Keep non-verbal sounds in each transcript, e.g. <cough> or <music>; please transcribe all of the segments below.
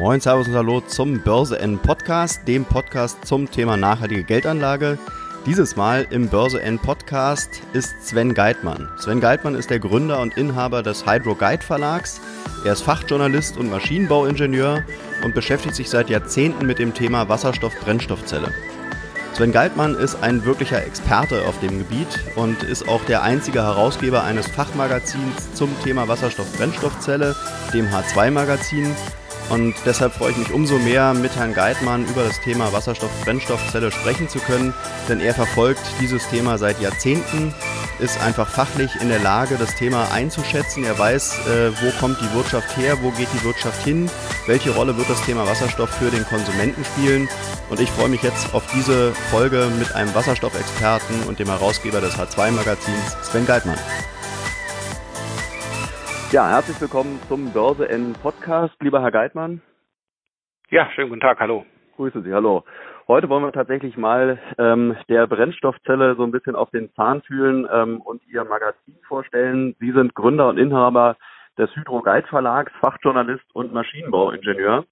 Moin, Servus und Hallo zum Börse N Podcast, dem Podcast zum Thema nachhaltige Geldanlage. Dieses Mal im Börse N Podcast ist Sven Geitmann. Sven Geitmann ist der Gründer und Inhaber des Hydro Guide Verlags. Er ist Fachjournalist und Maschinenbauingenieur und beschäftigt sich seit Jahrzehnten mit dem Thema Wasserstoff-Brennstoffzelle. Sven Geitmann ist ein wirklicher Experte auf dem Gebiet und ist auch der einzige Herausgeber eines Fachmagazins zum Thema Wasserstoff-Brennstoffzelle, dem H2-Magazin. Und deshalb freue ich mich umso mehr, mit Herrn Geitmann über das Thema Wasserstoff-Brennstoffzelle sprechen zu können, denn er verfolgt dieses Thema seit Jahrzehnten ist einfach fachlich in der Lage, das Thema einzuschätzen. Er weiß, äh, wo kommt die Wirtschaft her, wo geht die Wirtschaft hin, welche Rolle wird das Thema Wasserstoff für den Konsumenten spielen. Und ich freue mich jetzt auf diese Folge mit einem Wasserstoffexperten und dem Herausgeber des H2-Magazins, Sven Geitmann. Ja, herzlich willkommen zum Börse N Podcast, lieber Herr Geitmann. Ja, schönen guten Tag, hallo. Grüße Sie, hallo. Heute wollen wir tatsächlich mal ähm, der Brennstoffzelle so ein bisschen auf den Zahn fühlen ähm, und Ihr Magazin vorstellen. Sie sind Gründer und Inhaber des Hydro Guide Verlags, Fachjournalist und Maschinenbauingenieur.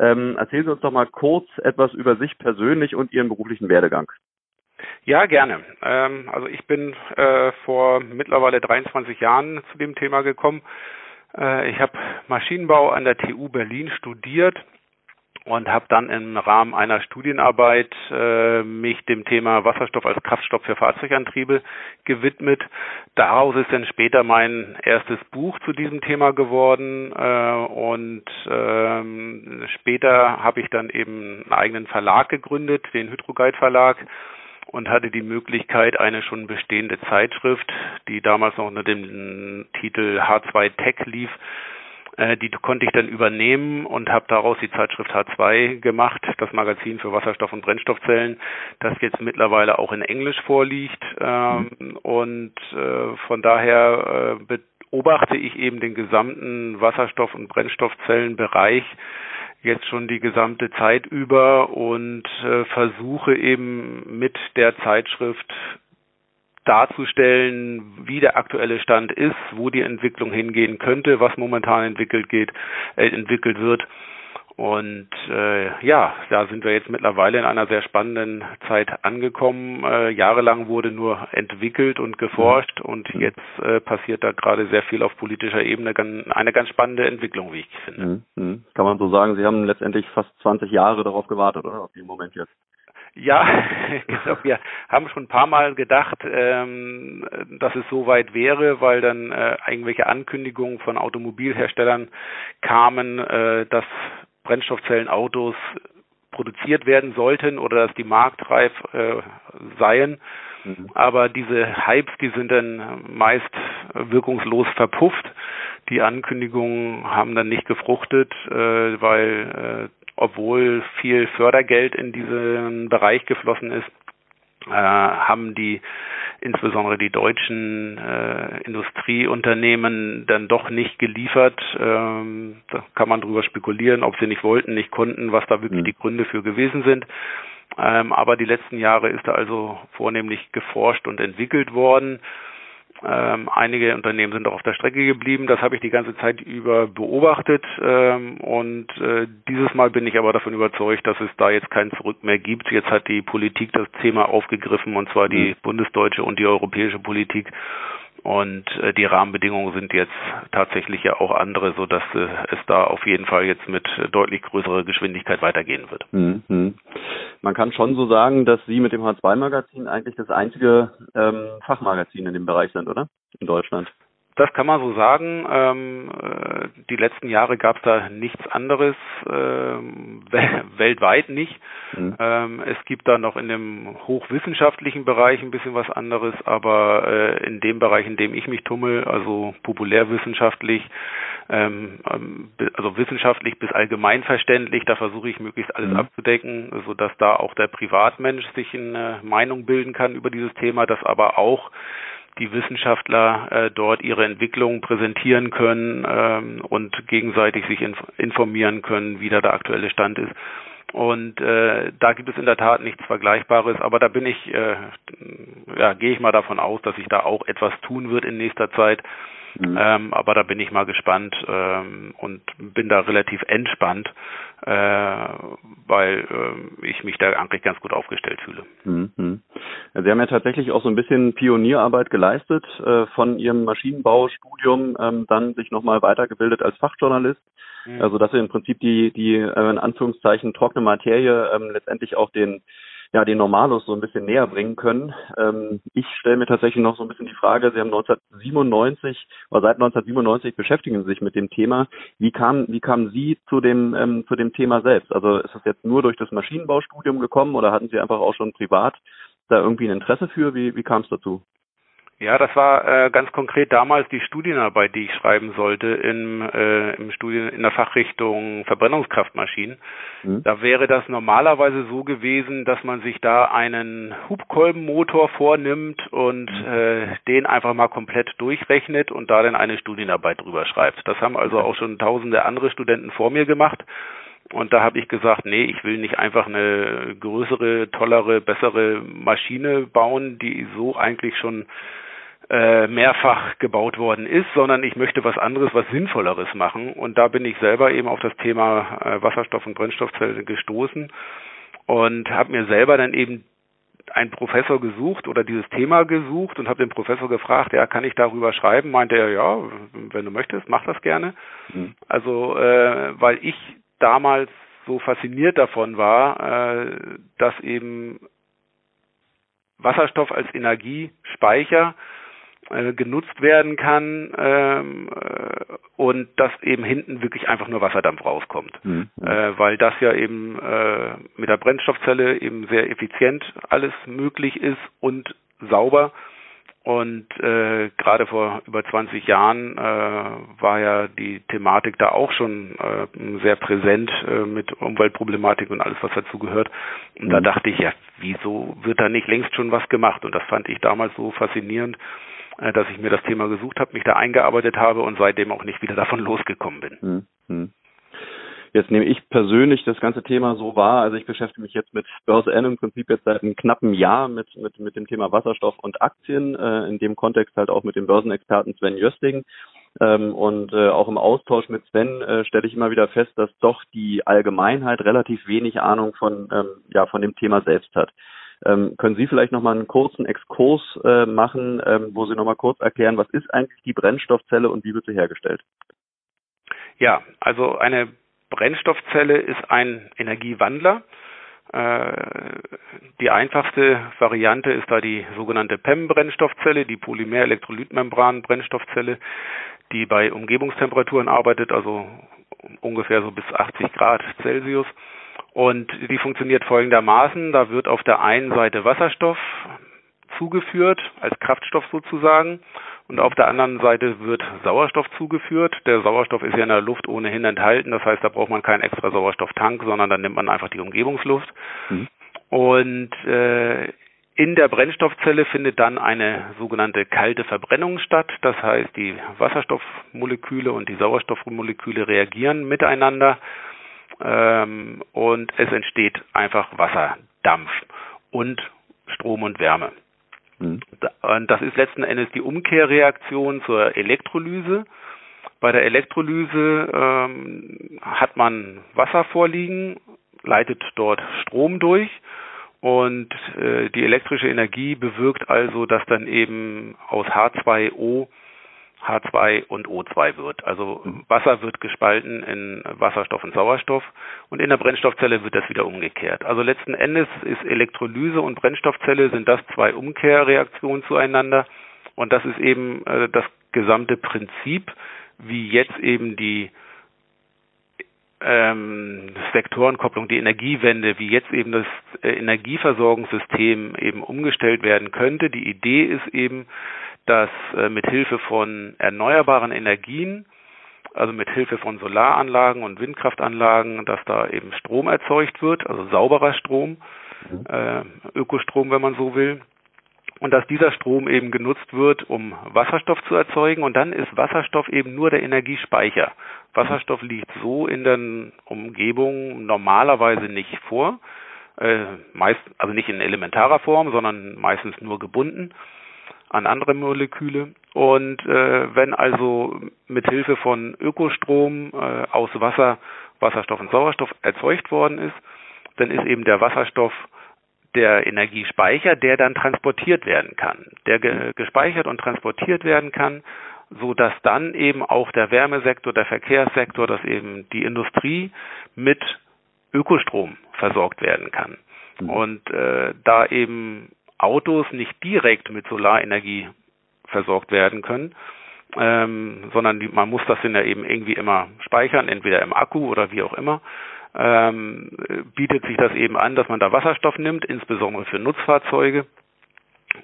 Ähm, erzählen Sie uns doch mal kurz etwas über sich persönlich und Ihren beruflichen Werdegang. Ja, gerne. Ähm, also ich bin äh, vor mittlerweile 23 Jahren zu dem Thema gekommen. Äh, ich habe Maschinenbau an der TU Berlin studiert und habe dann im Rahmen einer Studienarbeit äh, mich dem Thema Wasserstoff als Kraftstoff für Fahrzeugantriebe gewidmet. Daraus ist dann später mein erstes Buch zu diesem Thema geworden äh, und ähm, später habe ich dann eben einen eigenen Verlag gegründet, den Hydroguide Verlag und hatte die Möglichkeit, eine schon bestehende Zeitschrift, die damals noch unter dem Titel H2 Tech lief, äh, die konnte ich dann übernehmen und habe daraus die Zeitschrift H2 gemacht, das Magazin für Wasserstoff- und Brennstoffzellen, das jetzt mittlerweile auch in Englisch vorliegt. Ähm. Und äh, von daher äh, beobachte ich eben den gesamten Wasserstoff- und Brennstoffzellenbereich jetzt schon die gesamte Zeit über und äh, versuche eben mit der Zeitschrift darzustellen, wie der aktuelle Stand ist, wo die Entwicklung hingehen könnte, was momentan entwickelt geht, äh, entwickelt wird. Und äh, ja, da sind wir jetzt mittlerweile in einer sehr spannenden Zeit angekommen. Äh, jahrelang wurde nur entwickelt und geforscht mhm. und jetzt äh, passiert da gerade sehr viel auf politischer Ebene. Eine ganz spannende Entwicklung, wie ich finde. Mhm. mhm. Kann man so sagen, Sie haben letztendlich fast 20 Jahre darauf gewartet, oder? Auf den Moment jetzt. Ja, <laughs> genau, wir haben schon ein paar Mal gedacht, ähm, dass es so weit wäre, weil dann äh, irgendwelche Ankündigungen von Automobilherstellern kamen, äh, dass Brennstoffzellenautos produziert werden sollten oder dass die marktreif äh, seien. Mhm. Aber diese Hypes, die sind dann meist wirkungslos verpufft. Die Ankündigungen haben dann nicht gefruchtet, äh, weil äh, obwohl viel Fördergeld in diesen Bereich geflossen ist, haben die insbesondere die deutschen äh, Industrieunternehmen dann doch nicht geliefert. Ähm, da kann man drüber spekulieren, ob sie nicht wollten, nicht konnten, was da wirklich mhm. die Gründe für gewesen sind. Ähm, aber die letzten Jahre ist da also vornehmlich geforscht und entwickelt worden. Ähm, einige Unternehmen sind auch auf der Strecke geblieben. Das habe ich die ganze Zeit über beobachtet. Ähm, und äh, dieses Mal bin ich aber davon überzeugt, dass es da jetzt kein Zurück mehr gibt. Jetzt hat die Politik das Thema aufgegriffen, und zwar die mhm. bundesdeutsche und die europäische Politik. Und äh, die Rahmenbedingungen sind jetzt tatsächlich ja auch andere, so dass äh, es da auf jeden Fall jetzt mit deutlich größerer Geschwindigkeit weitergehen wird. Mhm. Man kann schon so sagen, dass Sie mit dem H2-Magazin eigentlich das einzige ähm, Fachmagazin in dem Bereich sind, oder? In Deutschland. Das kann man so sagen. Ähm, äh, die letzten Jahre gab es da nichts anderes, ähm, <laughs> weltweit nicht. Mhm. Ähm, es gibt da noch in dem hochwissenschaftlichen Bereich ein bisschen was anderes, aber äh, in dem Bereich, in dem ich mich tummel, also populärwissenschaftlich, ähm, ähm, also wissenschaftlich bis allgemeinverständlich, da versuche ich möglichst alles mhm. abzudecken, sodass da auch der Privatmensch sich eine Meinung bilden kann über dieses Thema, das aber auch die Wissenschaftler äh, dort ihre Entwicklung präsentieren können ähm, und gegenseitig sich inf informieren können, wie da der aktuelle Stand ist. Und äh, da gibt es in der Tat nichts Vergleichbares, aber da bin ich, äh, ja, gehe ich mal davon aus, dass sich da auch etwas tun wird in nächster Zeit. Mhm. Ähm, aber da bin ich mal gespannt ähm, und bin da relativ entspannt, äh, weil äh, ich mich da eigentlich ganz gut aufgestellt fühle. Mhm. Sie haben ja tatsächlich auch so ein bisschen Pionierarbeit geleistet, äh, von Ihrem Maschinenbaustudium ähm, dann sich nochmal weitergebildet als Fachjournalist. Mhm. Also dass Sie im Prinzip die, die äh, in Anführungszeichen trockene Materie ähm, letztendlich auch den ja, den Normalos so ein bisschen näher bringen können. Ähm, ich stelle mir tatsächlich noch so ein bisschen die Frage, Sie haben 1997 oder seit 1997 beschäftigen Sie sich mit dem Thema. Wie kam, wie kamen Sie zu dem, ähm, zu dem Thema selbst? Also ist das jetzt nur durch das Maschinenbaustudium gekommen oder hatten Sie einfach auch schon privat da irgendwie ein Interesse für? Wie, wie kam es dazu? Ja, das war äh, ganz konkret damals die Studienarbeit, die ich schreiben sollte im, äh, im Studien in der Fachrichtung Verbrennungskraftmaschinen. Mhm. Da wäre das normalerweise so gewesen, dass man sich da einen Hubkolbenmotor vornimmt und mhm. äh, den einfach mal komplett durchrechnet und da dann eine Studienarbeit drüber schreibt. Das haben also auch schon tausende andere Studenten vor mir gemacht. Und da habe ich gesagt, nee, ich will nicht einfach eine größere, tollere, bessere Maschine bauen, die so eigentlich schon äh, mehrfach gebaut worden ist, sondern ich möchte was anderes, was Sinnvolleres machen. Und da bin ich selber eben auf das Thema äh, Wasserstoff- und Brennstoffzelle gestoßen und habe mir selber dann eben einen Professor gesucht oder dieses Thema gesucht und habe den Professor gefragt, ja, kann ich darüber schreiben? Meinte er, ja, wenn du möchtest, mach das gerne. Mhm. Also, äh, weil ich damals so fasziniert davon war, äh, dass eben Wasserstoff als Energiespeicher äh, genutzt werden kann ähm, äh, und dass eben hinten wirklich einfach nur Wasserdampf rauskommt, mhm. äh, weil das ja eben äh, mit der Brennstoffzelle eben sehr effizient alles möglich ist und sauber und äh, gerade vor über 20 Jahren äh, war ja die Thematik da auch schon äh, sehr präsent äh, mit Umweltproblematik und alles, was dazu gehört. Und mhm. da dachte ich, ja, wieso wird da nicht längst schon was gemacht? Und das fand ich damals so faszinierend, dass ich mir das Thema gesucht habe, mich da eingearbeitet habe und seitdem auch nicht wieder davon <laughs> losgekommen bin. Mhm. Jetzt nehme ich persönlich das ganze Thema so wahr. Also ich beschäftige mich jetzt mit Börse N im Prinzip jetzt seit einem knappen Jahr mit, mit, mit dem Thema Wasserstoff und Aktien, äh, in dem Kontext halt auch mit dem Börsenexperten Sven Jösting. Ähm, und äh, auch im Austausch mit Sven äh, stelle ich immer wieder fest, dass doch die Allgemeinheit relativ wenig Ahnung von, ähm, ja, von dem Thema selbst hat. Ähm, können Sie vielleicht nochmal einen kurzen Exkurs äh, machen, ähm, wo Sie nochmal kurz erklären, was ist eigentlich die Brennstoffzelle und wie wird sie hergestellt? Ja, also eine Brennstoffzelle ist ein Energiewandler. Äh, die einfachste Variante ist da die sogenannte PEM-Brennstoffzelle, die Polymer-Elektrolytmembran-Brennstoffzelle, die bei Umgebungstemperaturen arbeitet, also ungefähr so bis 80 Grad Celsius. Und die funktioniert folgendermaßen. Da wird auf der einen Seite Wasserstoff zugeführt, als Kraftstoff sozusagen. Und auf der anderen Seite wird Sauerstoff zugeführt. Der Sauerstoff ist ja in der Luft ohnehin enthalten. Das heißt, da braucht man keinen extra Sauerstofftank, sondern dann nimmt man einfach die Umgebungsluft. Mhm. Und äh, in der Brennstoffzelle findet dann eine sogenannte kalte Verbrennung statt. Das heißt, die Wasserstoffmoleküle und die Sauerstoffmoleküle reagieren miteinander ähm, und es entsteht einfach Wasserdampf und Strom und Wärme. Mhm. Und das ist letzten Endes die Umkehrreaktion zur Elektrolyse. Bei der Elektrolyse ähm, hat man Wasser vorliegen, leitet dort Strom durch und äh, die elektrische Energie bewirkt also, dass dann eben aus H2O H2 und O2 wird. Also mhm. Wasser wird gespalten in Wasserstoff und Sauerstoff und in der Brennstoffzelle wird das wieder umgekehrt. Also letzten Endes ist Elektrolyse und Brennstoffzelle sind das zwei Umkehrreaktionen zueinander und das ist eben äh, das gesamte Prinzip, wie jetzt eben die ähm, Sektorenkopplung, die Energiewende, wie jetzt eben das äh, Energieversorgungssystem eben umgestellt werden könnte. Die Idee ist eben, dass äh, mit Hilfe von erneuerbaren Energien, also mit Hilfe von Solaranlagen und Windkraftanlagen, dass da eben Strom erzeugt wird, also sauberer Strom, mhm. äh, Ökostrom, wenn man so will, und dass dieser Strom eben genutzt wird, um Wasserstoff zu erzeugen. Und dann ist Wasserstoff eben nur der Energiespeicher. Wasserstoff liegt so in der Umgebung normalerweise nicht vor, äh, meist, also nicht in elementarer Form, sondern meistens nur gebunden. An andere Moleküle. Und äh, wenn also mit Hilfe von Ökostrom äh, aus Wasser Wasserstoff und Sauerstoff erzeugt worden ist, dann ist eben der Wasserstoff der Energiespeicher, der dann transportiert werden kann, der ge gespeichert und transportiert werden kann, so dass dann eben auch der Wärmesektor, der Verkehrssektor, dass eben die Industrie mit Ökostrom versorgt werden kann. Mhm. Und äh, da eben Autos nicht direkt mit Solarenergie versorgt werden können, ähm, sondern die, man muss das dann ja eben irgendwie immer speichern, entweder im Akku oder wie auch immer, ähm, bietet sich das eben an, dass man da Wasserstoff nimmt, insbesondere für Nutzfahrzeuge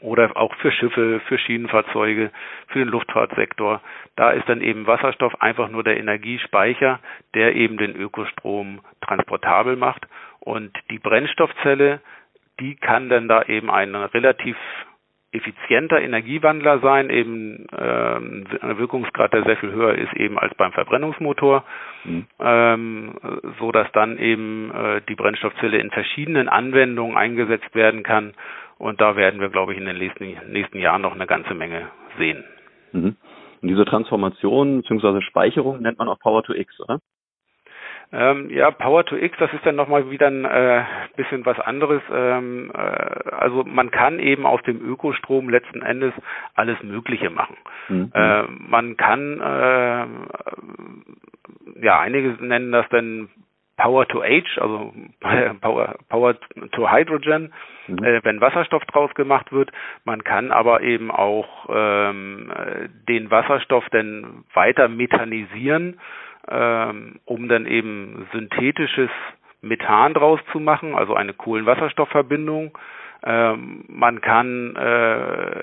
oder auch für Schiffe, für Schienenfahrzeuge, für den Luftfahrtsektor. Da ist dann eben Wasserstoff einfach nur der Energiespeicher, der eben den Ökostrom transportabel macht. Und die Brennstoffzelle, die kann dann da eben ein relativ effizienter Energiewandler sein, eben ähm, ein Wirkungsgrad, der sehr viel höher ist eben als beim Verbrennungsmotor, mhm. ähm, so dass dann eben äh, die Brennstoffzelle in verschiedenen Anwendungen eingesetzt werden kann und da werden wir, glaube ich, in den nächsten, nächsten Jahren noch eine ganze Menge sehen. Mhm. Und diese Transformation bzw. Speicherung nennt man auch Power to X, oder? Ähm, ja, Power to X, das ist dann nochmal wieder ein äh, bisschen was anderes. Ähm, äh, also man kann eben aus dem Ökostrom letzten Endes alles Mögliche machen. Mhm. Äh, man kann, äh, ja, einige nennen das dann Power to H, also <laughs> Power, Power to Hydrogen, mhm. äh, wenn Wasserstoff draus gemacht wird. Man kann aber eben auch ähm, den Wasserstoff dann weiter methanisieren, ähm, um dann eben synthetisches Methan draus zu machen, also eine Kohlenwasserstoffverbindung. Ähm, man kann äh,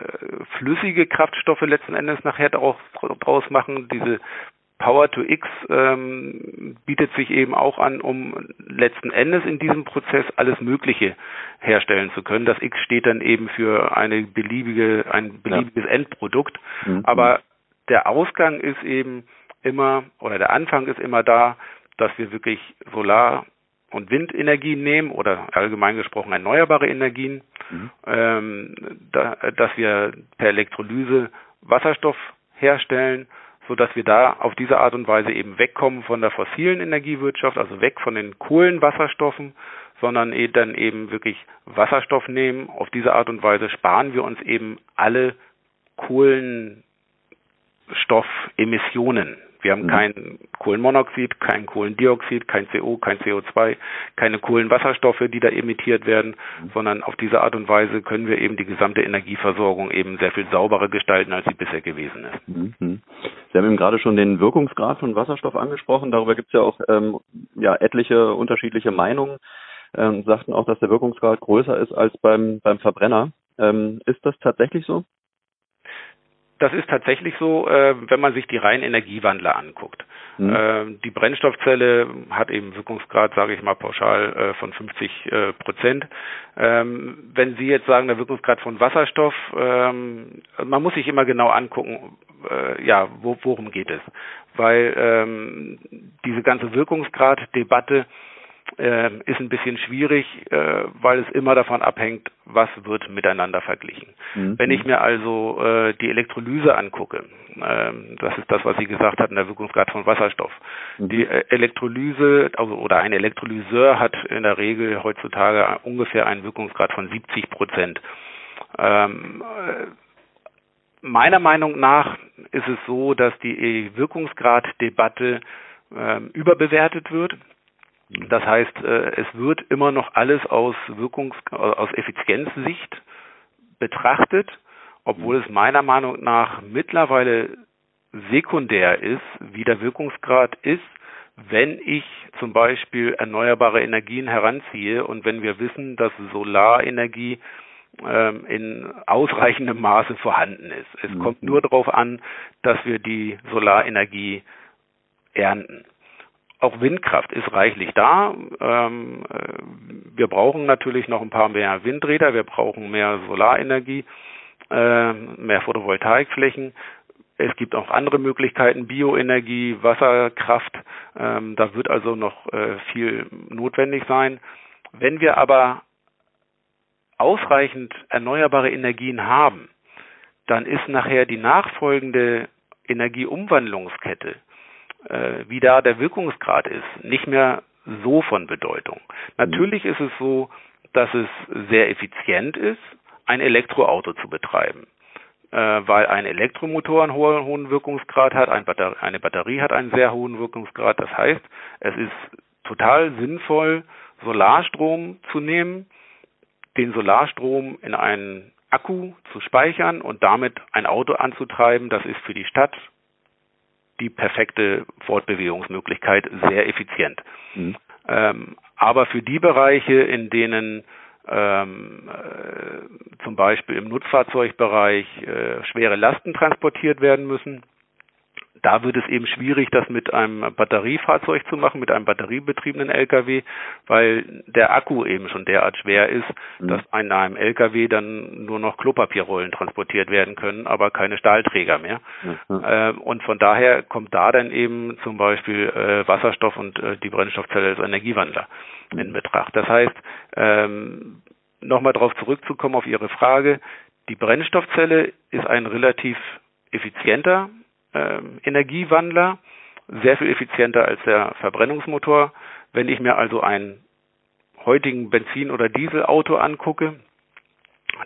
flüssige Kraftstoffe letzten Endes nachher daraus, draus machen. Diese Power to X ähm, bietet sich eben auch an, um letzten Endes in diesem Prozess alles Mögliche herstellen zu können. Das X steht dann eben für eine beliebige, ein beliebiges ja. Endprodukt. Mhm. Aber der Ausgang ist eben immer, oder der Anfang ist immer da, dass wir wirklich Solar- und Windenergien nehmen oder allgemein gesprochen erneuerbare Energien, mhm. ähm, da, dass wir per Elektrolyse Wasserstoff herstellen so dass wir da auf diese Art und Weise eben wegkommen von der fossilen Energiewirtschaft, also weg von den Kohlenwasserstoffen, sondern eh dann eben wirklich Wasserstoff nehmen. Auf diese Art und Weise sparen wir uns eben alle Kohlenstoffemissionen. Wir haben mhm. kein Kohlenmonoxid, kein Kohlendioxid, kein CO, kein CO2, keine Kohlenwasserstoffe, die da emittiert werden, mhm. sondern auf diese Art und Weise können wir eben die gesamte Energieversorgung eben sehr viel sauberer gestalten, als sie bisher gewesen ist. Mhm. Sie haben eben gerade schon den Wirkungsgrad von Wasserstoff angesprochen. Darüber gibt es ja auch ähm, ja, etliche unterschiedliche Meinungen. Ähm, sagten auch, dass der Wirkungsgrad größer ist als beim, beim Verbrenner. Ähm, ist das tatsächlich so? Das ist tatsächlich so, äh, wenn man sich die reinen Energiewandler anguckt. Mhm. Äh, die Brennstoffzelle hat eben Wirkungsgrad, sage ich mal pauschal, äh, von 50 äh, Prozent. Ähm, wenn Sie jetzt sagen, der Wirkungsgrad von Wasserstoff, ähm, man muss sich immer genau angucken, äh, ja, wo, worum geht es? Weil ähm, diese ganze Wirkungsgrad-Debatte äh, ist ein bisschen schwierig, äh, weil es immer davon abhängt, was wird miteinander verglichen. Mhm. Wenn ich mir also äh, die Elektrolyse angucke, äh, das ist das, was Sie gesagt hatten, der Wirkungsgrad von Wasserstoff. Mhm. Die äh, Elektrolyse also, oder ein Elektrolyseur hat in der Regel heutzutage ungefähr einen Wirkungsgrad von 70 Prozent. Ähm, äh, meiner Meinung nach ist es so, dass die Wirkungsgraddebatte äh, überbewertet wird. Das heißt, äh, es wird immer noch alles aus Wirkungs aus Effizienzsicht betrachtet, obwohl es meiner Meinung nach mittlerweile sekundär ist, wie der Wirkungsgrad ist, wenn ich zum Beispiel erneuerbare Energien heranziehe und wenn wir wissen, dass Solarenergie ähm, in ausreichendem Maße vorhanden ist. Es mhm. kommt nur darauf an, dass wir die Solarenergie ernten. Auch Windkraft ist reichlich da. Ähm, äh, wir brauchen natürlich noch ein paar mehr Windräder, wir brauchen mehr Solarenergie, äh, mehr Photovoltaikflächen. Es gibt auch andere Möglichkeiten, Bioenergie, Wasserkraft. Ähm, da wird also noch äh, viel notwendig sein. Wenn wir aber ausreichend erneuerbare Energien haben, dann ist nachher die nachfolgende Energieumwandlungskette, äh, wie da der Wirkungsgrad ist, nicht mehr so von Bedeutung. Natürlich ist es so, dass es sehr effizient ist, ein Elektroauto zu betreiben, äh, weil ein Elektromotor einen hohen, hohen Wirkungsgrad hat, ein Batter eine Batterie hat einen sehr hohen Wirkungsgrad. Das heißt, es ist total sinnvoll, Solarstrom zu nehmen, den Solarstrom in einen Akku zu speichern und damit ein Auto anzutreiben. Das ist für die Stadt die perfekte Fortbewegungsmöglichkeit, sehr effizient. Mhm. Ähm, aber für die Bereiche, in denen ähm, äh, zum Beispiel im Nutzfahrzeugbereich äh, schwere Lasten transportiert werden müssen, da wird es eben schwierig, das mit einem Batteriefahrzeug zu machen, mit einem batteriebetriebenen LKW, weil der Akku eben schon derart schwer ist, mhm. dass in einem LKW dann nur noch Klopapierrollen transportiert werden können, aber keine Stahlträger mehr. Mhm. Äh, und von daher kommt da dann eben zum Beispiel äh, Wasserstoff und äh, die Brennstoffzelle als Energiewandler mhm. in Betracht. Das heißt, ähm, nochmal darauf zurückzukommen auf Ihre Frage, die Brennstoffzelle ist ein relativ effizienter Energiewandler, sehr viel effizienter als der Verbrennungsmotor. Wenn ich mir also einen heutigen Benzin- oder Dieselauto angucke,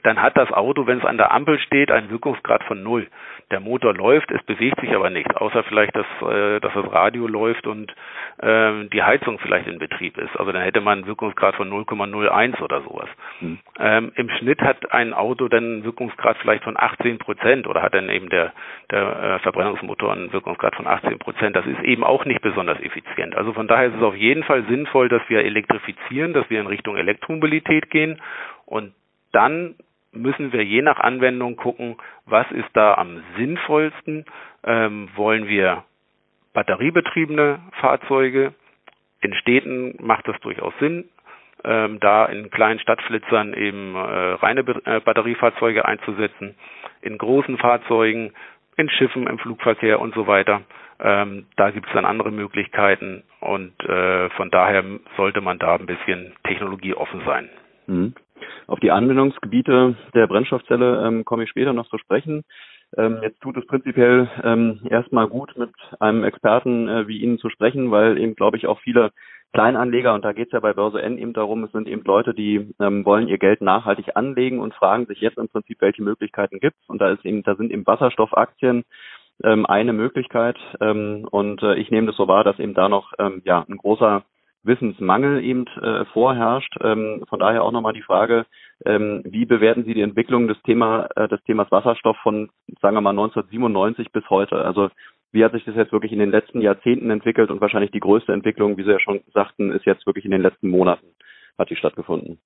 dann hat das Auto, wenn es an der Ampel steht, einen Wirkungsgrad von null. Der Motor läuft, es bewegt sich aber nichts, außer vielleicht, dass, äh, dass das Radio läuft und äh, die Heizung vielleicht in Betrieb ist. Also dann hätte man einen Wirkungsgrad von 0,01 oder sowas. Mhm. Ähm, Im Schnitt hat ein Auto dann einen Wirkungsgrad vielleicht von 18 Prozent oder hat dann eben der, der äh, Verbrennungsmotor einen Wirkungsgrad von 18 Prozent. Das ist eben auch nicht besonders effizient. Also von daher ist es auf jeden Fall sinnvoll, dass wir elektrifizieren, dass wir in Richtung Elektromobilität gehen und dann müssen wir je nach Anwendung gucken, was ist da am sinnvollsten. Ähm, wollen wir batteriebetriebene Fahrzeuge? In Städten macht das durchaus Sinn, ähm, da in kleinen Stadtflitzern eben äh, reine äh, Batteriefahrzeuge einzusetzen, in großen Fahrzeugen, in Schiffen, im Flugverkehr und so weiter. Ähm, da gibt es dann andere Möglichkeiten und äh, von daher sollte man da ein bisschen technologieoffen sein. Mhm. Auf die Anwendungsgebiete der Brennstoffzelle ähm, komme ich später noch zu sprechen. Ähm, jetzt tut es prinzipiell ähm, erstmal gut, mit einem Experten äh, wie Ihnen zu sprechen, weil eben, glaube ich, auch viele Kleinanleger, und da geht es ja bei Börse N eben darum, es sind eben Leute, die ähm, wollen ihr Geld nachhaltig anlegen und fragen sich jetzt im Prinzip, welche Möglichkeiten gibt es. Und da ist eben, da sind eben Wasserstoffaktien ähm, eine Möglichkeit. Ähm, und äh, ich nehme das so wahr, dass eben da noch ähm, ja ein großer Wissensmangel eben äh, vorherrscht. Ähm, von daher auch nochmal die Frage, ähm, wie bewerten Sie die Entwicklung des Thema äh, des Themas Wasserstoff von, sagen wir mal, 1997 bis heute? Also wie hat sich das jetzt wirklich in den letzten Jahrzehnten entwickelt und wahrscheinlich die größte Entwicklung, wie Sie ja schon sagten, ist jetzt wirklich in den letzten Monaten hat die stattgefunden?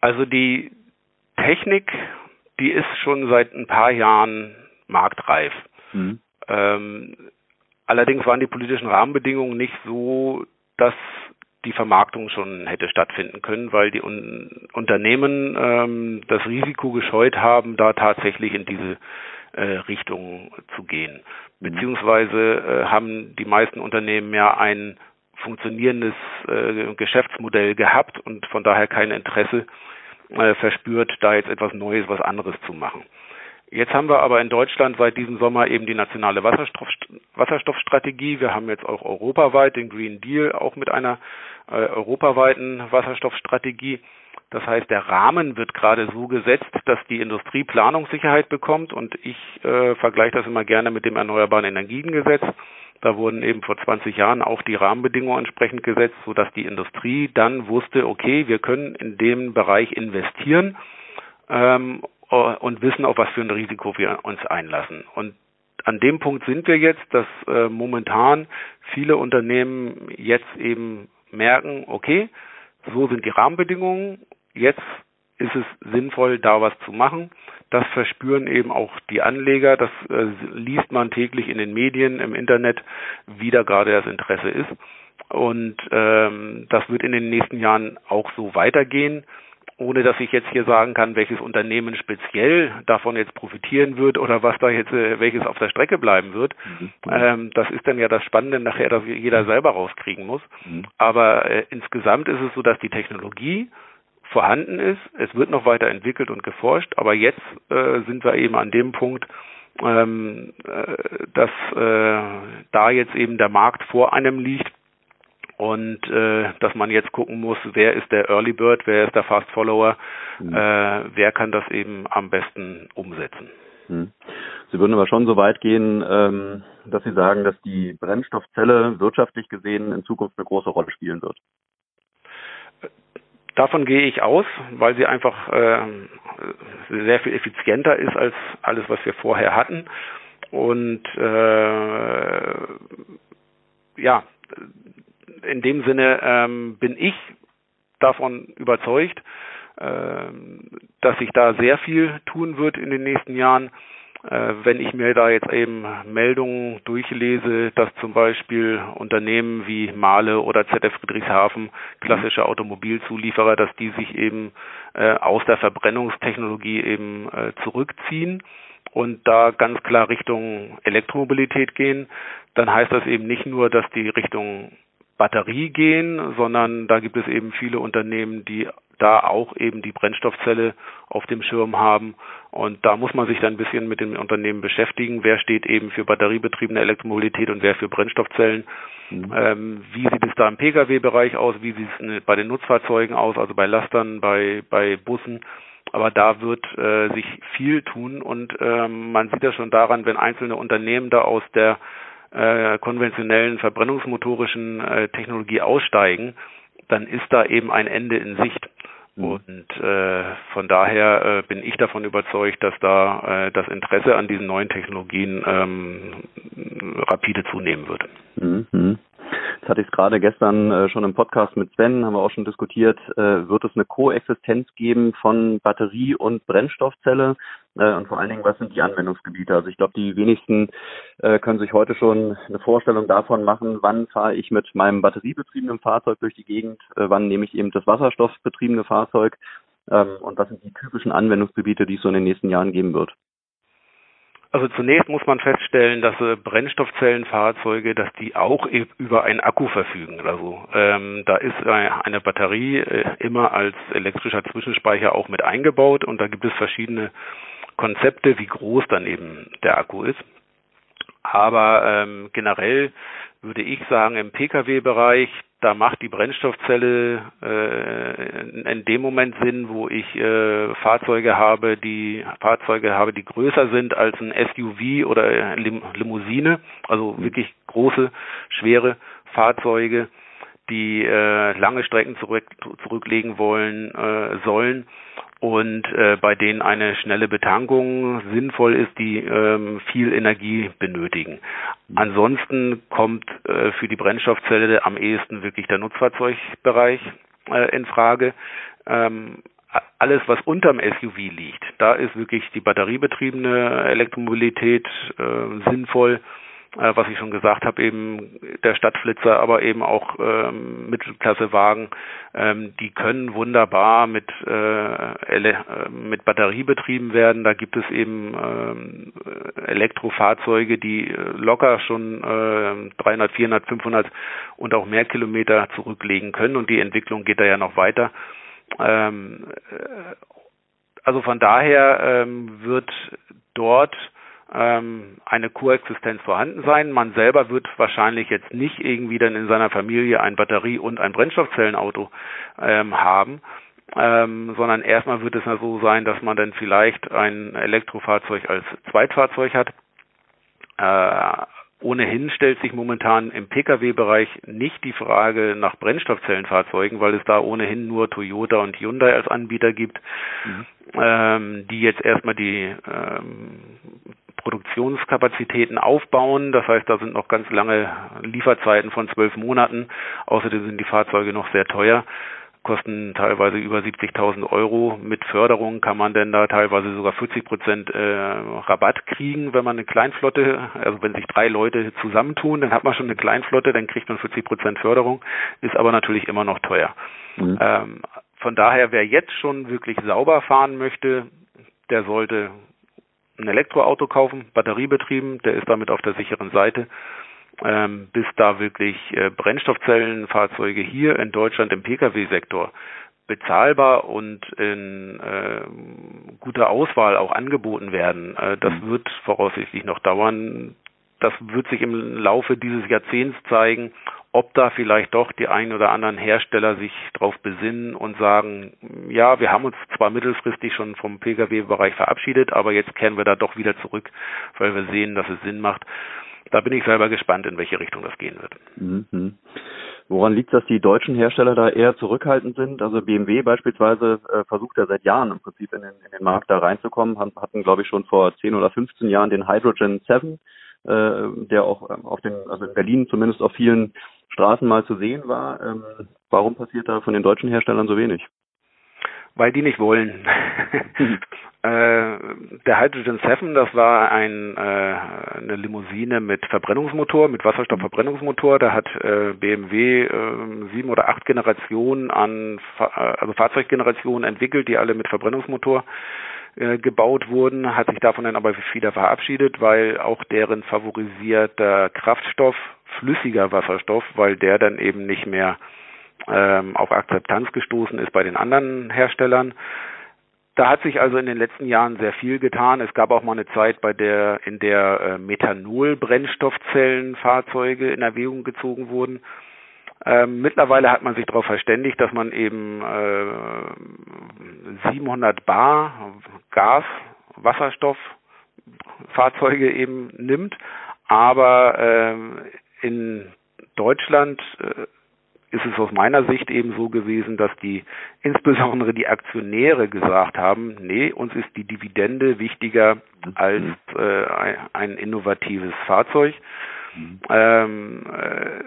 Also die Technik, die ist schon seit ein paar Jahren marktreif. Mhm. Ähm, allerdings waren die politischen Rahmenbedingungen nicht so, dass die Vermarktung schon hätte stattfinden können, weil die Un Unternehmen ähm, das Risiko gescheut haben, da tatsächlich in diese äh, Richtung zu gehen. Mhm. Beziehungsweise äh, haben die meisten Unternehmen ja ein funktionierendes äh, Geschäftsmodell gehabt und von daher kein Interesse äh, verspürt, da jetzt etwas Neues, was anderes zu machen. Jetzt haben wir aber in Deutschland seit diesem Sommer eben die nationale Wasserstoff, Wasserstoffstrategie. Wir haben jetzt auch europaweit den Green Deal, auch mit einer äh, europaweiten Wasserstoffstrategie. Das heißt, der Rahmen wird gerade so gesetzt, dass die Industrie Planungssicherheit bekommt und ich äh, vergleiche das immer gerne mit dem Erneuerbaren Energiengesetz. Da wurden eben vor 20 Jahren auch die Rahmenbedingungen entsprechend gesetzt, sodass die Industrie dann wusste, okay, wir können in dem Bereich investieren ähm, äh, und wissen, auf was für ein Risiko wir uns einlassen. Und an dem Punkt sind wir jetzt, dass äh, momentan viele Unternehmen jetzt eben merken, okay, so sind die Rahmenbedingungen, jetzt ist es sinnvoll, da was zu machen. Das verspüren eben auch die Anleger, das äh, liest man täglich in den Medien, im Internet, wie da gerade das Interesse ist. Und ähm, das wird in den nächsten Jahren auch so weitergehen ohne dass ich jetzt hier sagen kann, welches Unternehmen speziell davon jetzt profitieren wird oder was da jetzt äh, welches auf der Strecke bleiben wird. Mhm. Ähm, das ist dann ja das Spannende nachher, dass jeder selber rauskriegen muss. Mhm. Aber äh, insgesamt ist es so, dass die Technologie vorhanden ist. Es wird noch weiter entwickelt und geforscht, aber jetzt äh, sind wir eben an dem Punkt, ähm, äh, dass äh, da jetzt eben der Markt vor einem liegt und äh, dass man jetzt gucken muss, wer ist der Early Bird, wer ist der Fast Follower, mhm. äh, wer kann das eben am besten umsetzen. Mhm. Sie würden aber schon so weit gehen, ähm, dass Sie sagen, dass die Brennstoffzelle wirtschaftlich gesehen in Zukunft eine große Rolle spielen wird. Davon gehe ich aus, weil sie einfach äh, sehr viel effizienter ist als alles, was wir vorher hatten. Und äh, ja, in dem Sinne ähm, bin ich davon überzeugt, äh, dass sich da sehr viel tun wird in den nächsten Jahren. Äh, wenn ich mir da jetzt eben Meldungen durchlese, dass zum Beispiel Unternehmen wie Mahle oder ZF Friedrichshafen, klassische Automobilzulieferer, dass die sich eben äh, aus der Verbrennungstechnologie eben äh, zurückziehen und da ganz klar Richtung Elektromobilität gehen, dann heißt das eben nicht nur, dass die Richtung Batterie gehen, sondern da gibt es eben viele Unternehmen, die da auch eben die Brennstoffzelle auf dem Schirm haben. Und da muss man sich dann ein bisschen mit den Unternehmen beschäftigen. Wer steht eben für batteriebetriebene Elektromobilität und wer für Brennstoffzellen? Mhm. Ähm, wie sieht es da im Pkw-Bereich aus? Wie sieht es bei den Nutzfahrzeugen aus? Also bei Lastern, bei, bei Bussen? Aber da wird äh, sich viel tun und ähm, man sieht das schon daran, wenn einzelne Unternehmen da aus der äh, konventionellen verbrennungsmotorischen äh, Technologie aussteigen, dann ist da eben ein Ende in Sicht. Mhm. Und äh, von daher äh, bin ich davon überzeugt, dass da äh, das Interesse an diesen neuen Technologien ähm, rapide zunehmen wird. Mhm. Das hatte ich gerade gestern äh, schon im Podcast mit Sven, haben wir auch schon diskutiert, äh, wird es eine Koexistenz geben von Batterie und Brennstoffzelle und vor allen Dingen, was sind die Anwendungsgebiete? Also ich glaube, die wenigsten äh, können sich heute schon eine Vorstellung davon machen, wann fahre ich mit meinem batteriebetriebenen Fahrzeug durch die Gegend, äh, wann nehme ich eben das wasserstoffbetriebene Fahrzeug ähm, und was sind die typischen Anwendungsgebiete, die es so in den nächsten Jahren geben wird. Also zunächst muss man feststellen, dass äh, Brennstoffzellenfahrzeuge, dass die auch e über einen Akku verfügen. Also ähm, da ist äh, eine Batterie äh, immer als elektrischer Zwischenspeicher auch mit eingebaut und da gibt es verschiedene Konzepte, wie groß dann eben der Akku ist. Aber ähm, generell würde ich sagen, im Pkw-Bereich, da macht die Brennstoffzelle äh, in dem Moment Sinn, wo ich äh, Fahrzeuge habe, die Fahrzeuge habe, die größer sind als ein SUV oder Lim Limousine, also wirklich große, schwere Fahrzeuge, die äh, lange Strecken zurück, zurücklegen wollen äh, sollen und äh, bei denen eine schnelle Betankung sinnvoll ist, die ähm, viel Energie benötigen. Ansonsten kommt äh, für die Brennstoffzelle am ehesten wirklich der Nutzfahrzeugbereich äh, in Frage. Ähm, alles, was unterm SUV liegt, da ist wirklich die batteriebetriebene Elektromobilität äh, sinnvoll äh, was ich schon gesagt habe, eben der Stadtflitzer, aber eben auch ähm, Mittelklassewagen, ähm, die können wunderbar mit, äh, äh, mit Batterie betrieben werden. Da gibt es eben ähm, Elektrofahrzeuge, die äh, locker schon äh, 300, 400, 500 und auch mehr Kilometer zurücklegen können und die Entwicklung geht da ja noch weiter. Ähm, äh, also von daher ähm, wird dort ähm, eine Koexistenz vorhanden sein. Man selber wird wahrscheinlich jetzt nicht irgendwie dann in seiner Familie ein Batterie- und ein Brennstoffzellenauto ähm, haben, ähm, sondern erstmal wird es ja so sein, dass man dann vielleicht ein Elektrofahrzeug als Zweitfahrzeug hat. Äh, Ohnehin stellt sich momentan im Pkw-Bereich nicht die Frage nach Brennstoffzellenfahrzeugen, weil es da ohnehin nur Toyota und Hyundai als Anbieter gibt, mhm. ähm, die jetzt erstmal die ähm, Produktionskapazitäten aufbauen. Das heißt, da sind noch ganz lange Lieferzeiten von zwölf Monaten. Außerdem sind die Fahrzeuge noch sehr teuer kosten teilweise über 70.000 Euro. Mit Förderung kann man denn da teilweise sogar 40 Prozent äh, Rabatt kriegen, wenn man eine Kleinflotte, also wenn sich drei Leute zusammentun, dann hat man schon eine Kleinflotte, dann kriegt man 40 Prozent Förderung, ist aber natürlich immer noch teuer. Mhm. Ähm, von daher, wer jetzt schon wirklich sauber fahren möchte, der sollte ein Elektroauto kaufen, batteriebetrieben, der ist damit auf der sicheren Seite. Ähm, bis da wirklich äh, Brennstoffzellenfahrzeuge hier in Deutschland im Pkw-Sektor bezahlbar und in äh, guter Auswahl auch angeboten werden. Äh, das mhm. wird voraussichtlich noch dauern. Das wird sich im Laufe dieses Jahrzehnts zeigen, ob da vielleicht doch die ein oder anderen Hersteller sich darauf besinnen und sagen, ja, wir haben uns zwar mittelfristig schon vom Pkw-Bereich verabschiedet, aber jetzt kehren wir da doch wieder zurück, weil wir sehen, dass es Sinn macht. Da bin ich selber gespannt, in welche Richtung das gehen wird. Mhm. Woran liegt dass die deutschen Hersteller da eher zurückhaltend sind? Also BMW beispielsweise äh, versucht ja seit Jahren im Prinzip in den, in den Markt da reinzukommen, hatten glaube ich schon vor 10 oder 15 Jahren den Hydrogen 7, äh, der auch ähm, auf den, also in Berlin zumindest auf vielen Straßen mal zu sehen war. Ähm, warum passiert da von den deutschen Herstellern so wenig? Weil die nicht wollen. <laughs> <laughs> Äh, der Hydrogen 7, das war ein, äh, eine Limousine mit Verbrennungsmotor, mit Wasserstoffverbrennungsmotor. Da hat äh, BMW äh, sieben oder acht Generationen an, äh, also Fahrzeuggenerationen entwickelt, die alle mit Verbrennungsmotor äh, gebaut wurden, hat sich davon dann aber wieder verabschiedet, weil auch deren favorisierter Kraftstoff flüssiger Wasserstoff, weil der dann eben nicht mehr ähm, auf Akzeptanz gestoßen ist bei den anderen Herstellern. Da hat sich also in den letzten Jahren sehr viel getan. Es gab auch mal eine Zeit, bei der in der äh, Methanol-Brennstoffzellenfahrzeuge in Erwägung gezogen wurden. Ähm, mittlerweile hat man sich darauf verständigt, dass man eben äh, 700 Bar Gas, Wasserstoff Fahrzeuge eben nimmt, aber äh, in Deutschland äh, ist es aus meiner Sicht eben so gewesen, dass die insbesondere die Aktionäre gesagt haben, nee, uns ist die Dividende wichtiger als äh, ein, innovatives Fahrzeug. Mhm. Ähm, äh,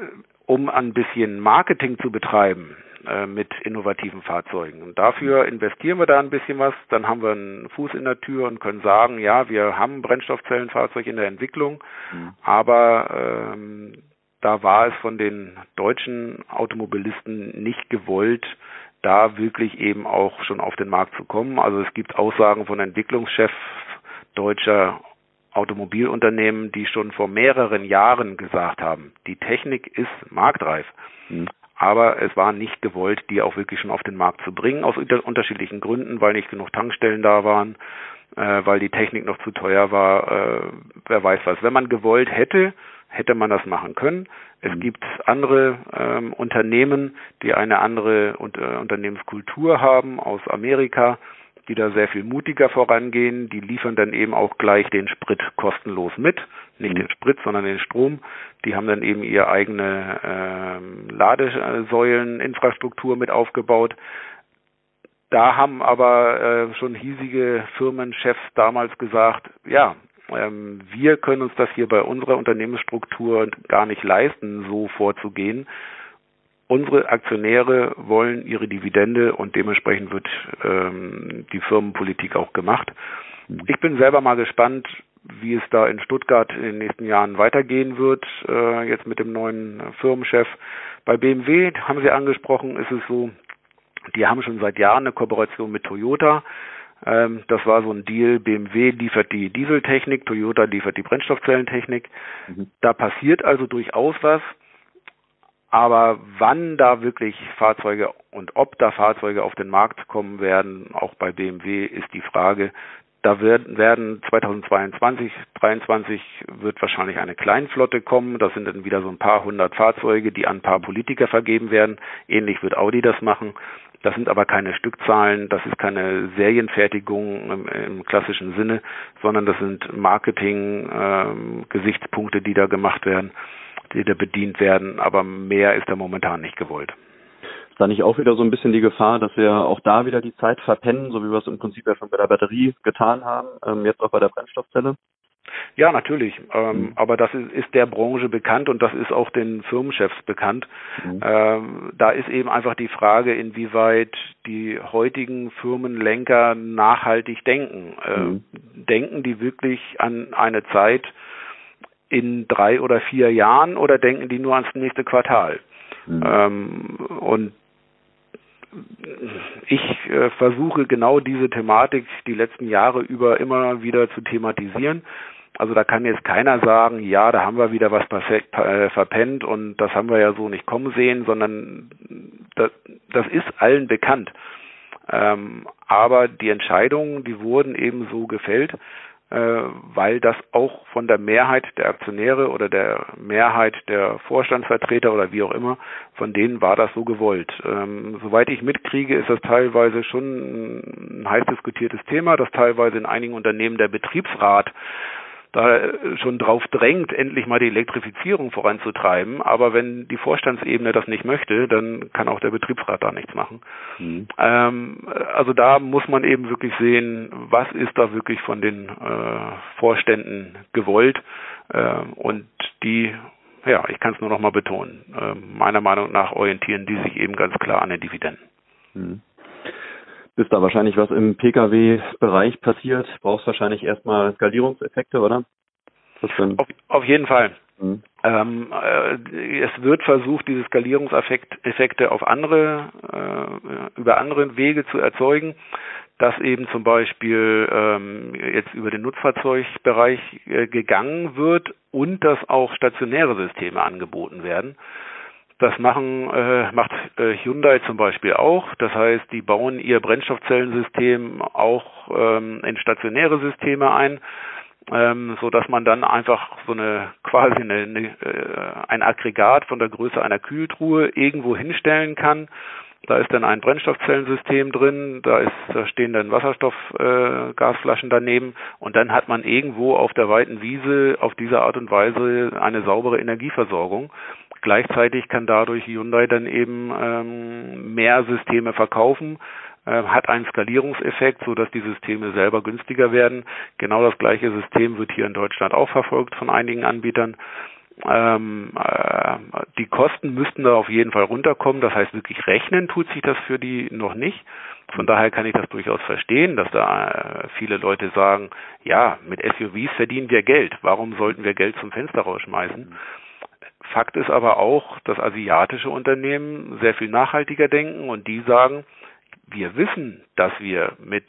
um ein bisschen Marketing zu betreiben äh, mit innovativen Fahrzeugen. Und dafür investieren wir da ein bisschen was, dann haben wir einen Fuß in der Tür und können sagen, ja, wir haben ein Brennstoffzellenfahrzeug in der Entwicklung, mhm. aber ähm, da war es von den deutschen Automobilisten nicht gewollt, da wirklich eben auch schon auf den Markt zu kommen. Also es gibt Aussagen von Entwicklungschefs deutscher Automobilunternehmen, die schon vor mehreren Jahren gesagt haben, die Technik ist marktreif. Mhm. Aber es war nicht gewollt, die auch wirklich schon auf den Markt zu bringen, aus unterschiedlichen Gründen, weil nicht genug Tankstellen da waren, äh, weil die Technik noch zu teuer war, äh, wer weiß was. Wenn man gewollt hätte, hätte man das machen können. Es mhm. gibt andere ähm, Unternehmen, die eine andere äh, Unternehmenskultur haben aus Amerika, die da sehr viel mutiger vorangehen. Die liefern dann eben auch gleich den Sprit kostenlos mit. Nicht den Sprit, sondern den Strom. Die haben dann eben ihre eigene ähm, Ladesäuleninfrastruktur mit aufgebaut. Da haben aber äh, schon hiesige Firmenchefs damals gesagt, ja, ähm, wir können uns das hier bei unserer Unternehmensstruktur gar nicht leisten, so vorzugehen. Unsere Aktionäre wollen ihre Dividende und dementsprechend wird ähm, die Firmenpolitik auch gemacht. Ich bin selber mal gespannt, wie es da in Stuttgart in den nächsten Jahren weitergehen wird, äh, jetzt mit dem neuen Firmenchef. Bei BMW haben Sie angesprochen, ist es so, die haben schon seit Jahren eine Kooperation mit Toyota. Ähm, das war so ein Deal, BMW liefert die Dieseltechnik, Toyota liefert die Brennstoffzellentechnik. Mhm. Da passiert also durchaus was. Aber wann da wirklich Fahrzeuge und ob da Fahrzeuge auf den Markt kommen werden, auch bei BMW, ist die Frage. Da werden, werden 2022, 2023 wird wahrscheinlich eine Kleinflotte kommen. Das sind dann wieder so ein paar hundert Fahrzeuge, die an ein paar Politiker vergeben werden. Ähnlich wird Audi das machen. Das sind aber keine Stückzahlen, das ist keine Serienfertigung im, im klassischen Sinne, sondern das sind Marketing-Gesichtspunkte, ähm, die da gemacht werden, die da bedient werden. Aber mehr ist da momentan nicht gewollt. Ist da nicht auch wieder so ein bisschen die Gefahr, dass wir auch da wieder die Zeit verpennen, so wie wir es im Prinzip ja schon bei der Batterie getan haben, ähm, jetzt auch bei der Brennstoffzelle? Ja, natürlich. Ähm, mhm. Aber das ist, ist, der Branche bekannt und das ist auch den Firmenchefs bekannt. Mhm. Ähm, da ist eben einfach die Frage, inwieweit die heutigen Firmenlenker nachhaltig denken. Äh, mhm. Denken die wirklich an eine Zeit in drei oder vier Jahren oder denken die nur ans nächste Quartal? Mhm. Ähm, und ich äh, versuche genau diese Thematik die letzten Jahre über immer wieder zu thematisieren also da kann jetzt keiner sagen, ja, da haben wir wieder was perfekt, äh, verpennt und das haben wir ja so nicht kommen sehen, sondern das, das ist allen bekannt. Ähm, aber die Entscheidungen, die wurden eben so gefällt, weil das auch von der Mehrheit der Aktionäre oder der Mehrheit der Vorstandsvertreter oder wie auch immer, von denen war das so gewollt. Ähm, soweit ich mitkriege, ist das teilweise schon ein heiß diskutiertes Thema, dass teilweise in einigen Unternehmen der Betriebsrat da schon drauf drängt, endlich mal die Elektrifizierung voranzutreiben. Aber wenn die Vorstandsebene das nicht möchte, dann kann auch der Betriebsrat da nichts machen. Mhm. Ähm, also da muss man eben wirklich sehen, was ist da wirklich von den äh, Vorständen gewollt. Äh, und die ja, ich kann es nur noch mal betonen. Äh, meiner Meinung nach orientieren die sich eben ganz klar an den Dividenden. Mhm bis da wahrscheinlich was im Pkw-Bereich passiert, brauchst wahrscheinlich erstmal Skalierungseffekte, oder? Auf, auf, jeden Fall. Mhm. Ähm, äh, es wird versucht, diese Skalierungseffekte auf andere, äh, über andere Wege zu erzeugen, dass eben zum Beispiel ähm, jetzt über den Nutzfahrzeugbereich äh, gegangen wird und dass auch stationäre Systeme angeboten werden. Das machen, äh, macht äh, Hyundai zum Beispiel auch. Das heißt, die bauen ihr Brennstoffzellensystem auch ähm, in stationäre Systeme ein, ähm, so dass man dann einfach so eine quasi eine, eine, äh, ein Aggregat von der Größe einer Kühltruhe irgendwo hinstellen kann. Da ist dann ein Brennstoffzellensystem drin, da ist, da stehen dann Wasserstoffgasflaschen äh, daneben und dann hat man irgendwo auf der weiten Wiese auf diese Art und Weise eine saubere Energieversorgung. Gleichzeitig kann dadurch Hyundai dann eben ähm, mehr Systeme verkaufen, äh, hat einen Skalierungseffekt, so dass die Systeme selber günstiger werden. Genau das gleiche System wird hier in Deutschland auch verfolgt von einigen Anbietern. Ähm, äh, die Kosten müssten da auf jeden Fall runterkommen. Das heißt, wirklich rechnen tut sich das für die noch nicht. Von daher kann ich das durchaus verstehen, dass da äh, viele Leute sagen, ja, mit SUVs verdienen wir Geld. Warum sollten wir Geld zum Fenster rausschmeißen? Fakt ist aber auch, dass asiatische Unternehmen sehr viel nachhaltiger denken und die sagen, wir wissen, dass wir mit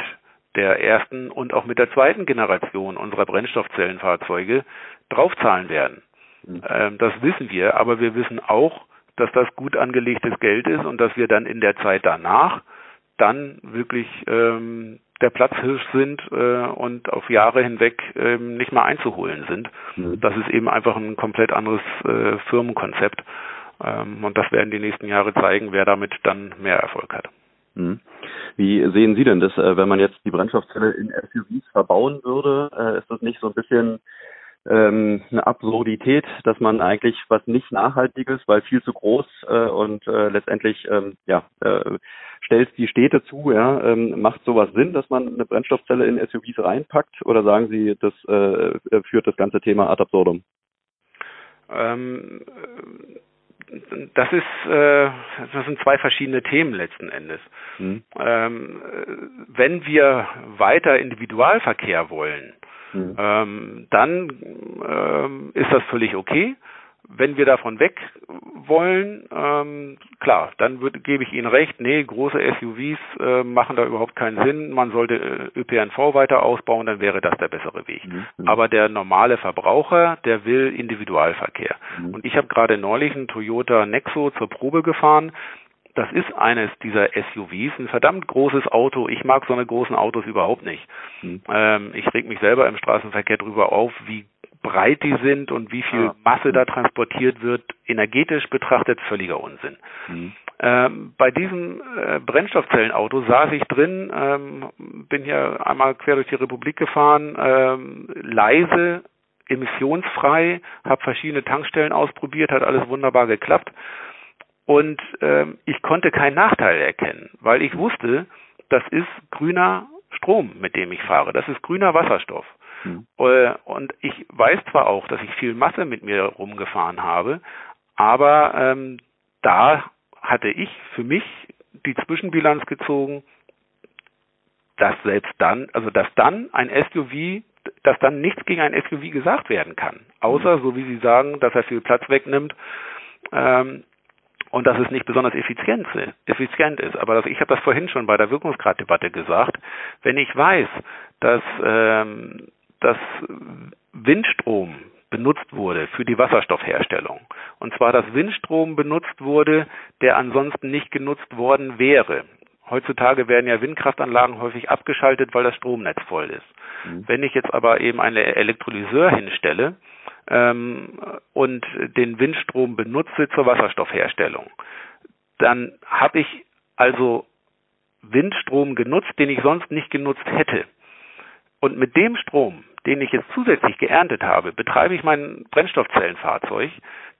der ersten und auch mit der zweiten Generation unserer Brennstoffzellenfahrzeuge draufzahlen werden. Mhm. Ähm, das wissen wir, aber wir wissen auch, dass das gut angelegtes Geld ist und dass wir dann in der Zeit danach dann wirklich ähm, der Platzhirsch sind äh, und auf Jahre hinweg ähm, nicht mehr einzuholen sind. Mhm. Das ist eben einfach ein komplett anderes äh, Firmenkonzept. Ähm, und das werden die nächsten Jahre zeigen, wer damit dann mehr Erfolg hat. Mhm. Wie sehen Sie denn das, äh, wenn man jetzt die Brennstoffzelle in SUVs verbauen würde? Äh, ist das nicht so ein bisschen ähm, eine Absurdität, dass man eigentlich was nicht Nachhaltiges, weil viel zu groß äh, und äh, letztendlich ähm, ja, äh, stellt die Städte zu, ja, ähm, macht sowas Sinn, dass man eine Brennstoffzelle in SUVs reinpackt oder sagen Sie, das äh, führt das ganze Thema ad absurdum? Ähm, das ist, äh, das sind zwei verschiedene Themen letzten Endes. Mhm. Ähm, wenn wir weiter Individualverkehr wollen, mhm. ähm, dann ähm, ist das völlig okay. Wenn wir davon weg wollen, ähm, klar, dann würde, gebe ich Ihnen recht, nee, große SUVs äh, machen da überhaupt keinen Sinn. Man sollte äh, ÖPNV weiter ausbauen, dann wäre das der bessere Weg. Mhm. Aber der normale Verbraucher, der will Individualverkehr. Mhm. Und ich habe gerade neulich einen Toyota Nexo zur Probe gefahren. Das ist eines dieser SUVs, ein verdammt großes Auto. Ich mag so eine großen Autos überhaupt nicht. Mhm. Ähm, ich reg mich selber im Straßenverkehr darüber auf, wie breit die sind und wie viel Masse da transportiert wird, energetisch betrachtet völliger Unsinn. Mhm. Ähm, bei diesem äh, Brennstoffzellenauto saß ich drin, ähm, bin hier einmal quer durch die Republik gefahren, ähm, leise, emissionsfrei, habe verschiedene Tankstellen ausprobiert, hat alles wunderbar geklappt und ähm, ich konnte keinen Nachteil erkennen, weil ich wusste, das ist grüner Strom, mit dem ich fahre, das ist grüner Wasserstoff. Mhm. Und ich weiß zwar auch, dass ich viel Masse mit mir rumgefahren habe, aber ähm, da hatte ich für mich die Zwischenbilanz gezogen, dass selbst dann, also dass dann ein SUV, dass dann nichts gegen ein SUV gesagt werden kann, außer, mhm. so wie Sie sagen, dass er viel Platz wegnimmt ähm, und dass es nicht besonders effizient, effizient ist. Aber das, ich habe das vorhin schon bei der Wirkungsgraddebatte gesagt. Wenn ich weiß, dass ähm, dass Windstrom benutzt wurde für die Wasserstoffherstellung. Und zwar, dass Windstrom benutzt wurde, der ansonsten nicht genutzt worden wäre. Heutzutage werden ja Windkraftanlagen häufig abgeschaltet, weil das Stromnetz voll ist. Mhm. Wenn ich jetzt aber eben einen Elektrolyseur hinstelle ähm, und den Windstrom benutze zur Wasserstoffherstellung, dann habe ich also Windstrom genutzt, den ich sonst nicht genutzt hätte. Und mit dem Strom, den ich jetzt zusätzlich geerntet habe, betreibe ich mein Brennstoffzellenfahrzeug,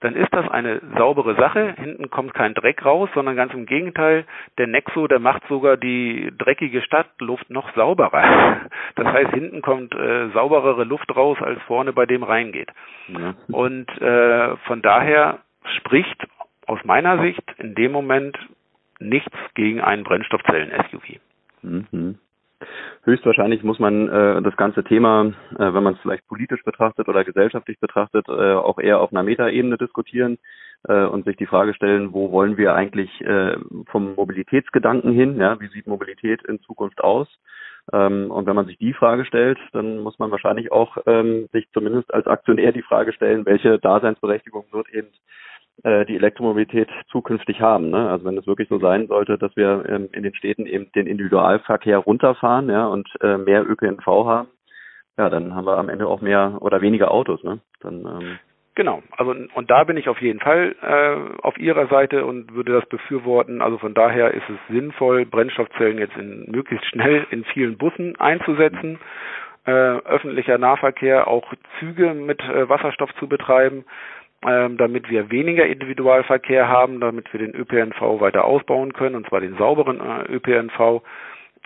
dann ist das eine saubere Sache. Hinten kommt kein Dreck raus, sondern ganz im Gegenteil, der Nexo, der macht sogar die dreckige Stadtluft noch sauberer. <laughs> Das heißt, hinten kommt äh, sauberere Luft raus, als vorne bei dem reingeht. Ja. Und äh, von daher spricht aus meiner Sicht in dem Moment nichts gegen einen Brennstoffzellen-SUV. Mhm. Höchstwahrscheinlich muss man äh, das ganze Thema, äh, wenn man es vielleicht politisch betrachtet oder gesellschaftlich betrachtet, äh, auch eher auf einer Metaebene diskutieren äh, und sich die Frage stellen, wo wollen wir eigentlich äh, vom Mobilitätsgedanken hin, ja, wie sieht Mobilität in Zukunft aus? Ähm, und wenn man sich die Frage stellt, dann muss man wahrscheinlich auch ähm, sich zumindest als Aktionär die Frage stellen, welche Daseinsberechtigung wird eben die Elektromobilität zukünftig haben. Ne? Also wenn es wirklich so sein sollte, dass wir ähm, in den Städten eben den Individualverkehr runterfahren ja, und äh, mehr ÖPNV haben, ja, dann haben wir am Ende auch mehr oder weniger Autos. Ne? Dann, ähm Genau, also und da bin ich auf jeden Fall äh, auf Ihrer Seite und würde das befürworten. Also von daher ist es sinnvoll, Brennstoffzellen jetzt in möglichst schnell in vielen Bussen einzusetzen, äh, öffentlicher Nahverkehr, auch Züge mit äh, Wasserstoff zu betreiben damit wir weniger Individualverkehr haben, damit wir den ÖPNV weiter ausbauen können, und zwar den sauberen äh, ÖPNV.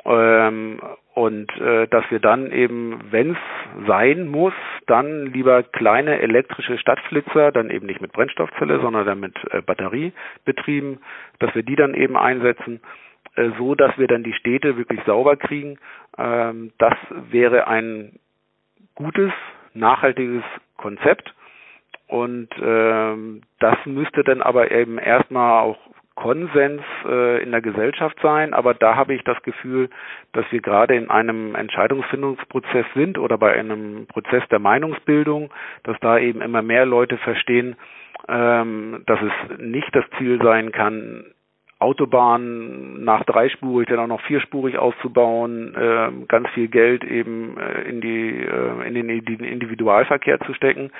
Ähm, und äh, dass wir dann eben, wenn es sein muss, dann lieber kleine elektrische Stadtflitzer, dann eben nicht mit Brennstoffzelle, sondern dann mit äh, Batterie betrieben, dass wir die dann eben einsetzen, so dass wir dann die Städte wirklich sauber kriegen. Ähm, das wäre ein gutes, nachhaltiges Konzept und ähm, das müsste dann aber eben erstmal auch Konsens äh, in der Gesellschaft sein, aber da habe ich das Gefühl, dass wir gerade in einem Entscheidungsfindungsprozess sind oder bei einem Prozess der Meinungsbildung, dass da eben immer mehr Leute verstehen, ähm, dass es nicht das Ziel sein kann, Autobahn nach dreispurig dann auch noch vierspurig auszubauen, äh, ganz viel Geld eben äh, in die äh, in den Individualverkehr zu stecken,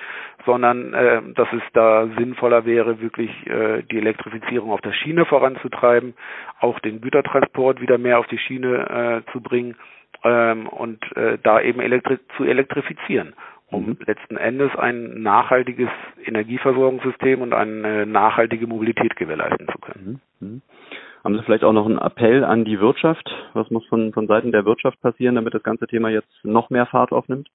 sondern äh, dass es da sinnvoller wäre, wirklich äh, die Elektrifizierung auf der Schiene voranzutreiben, auch den Gütertransport wieder mehr auf die Schiene äh, zu bringen ähm, und äh, da eben elektri zu elektrifizieren um mhm. letzten Endes ein nachhaltiges Energieversorgungssystem und eine nachhaltige Mobilität gewährleisten zu können. Mhm. Mhm. Haben Sie vielleicht auch noch einen Appell an die Wirtschaft? Was muss von, von Seiten der Wirtschaft passieren, damit das ganze Thema jetzt noch mehr Fahrt aufnimmt?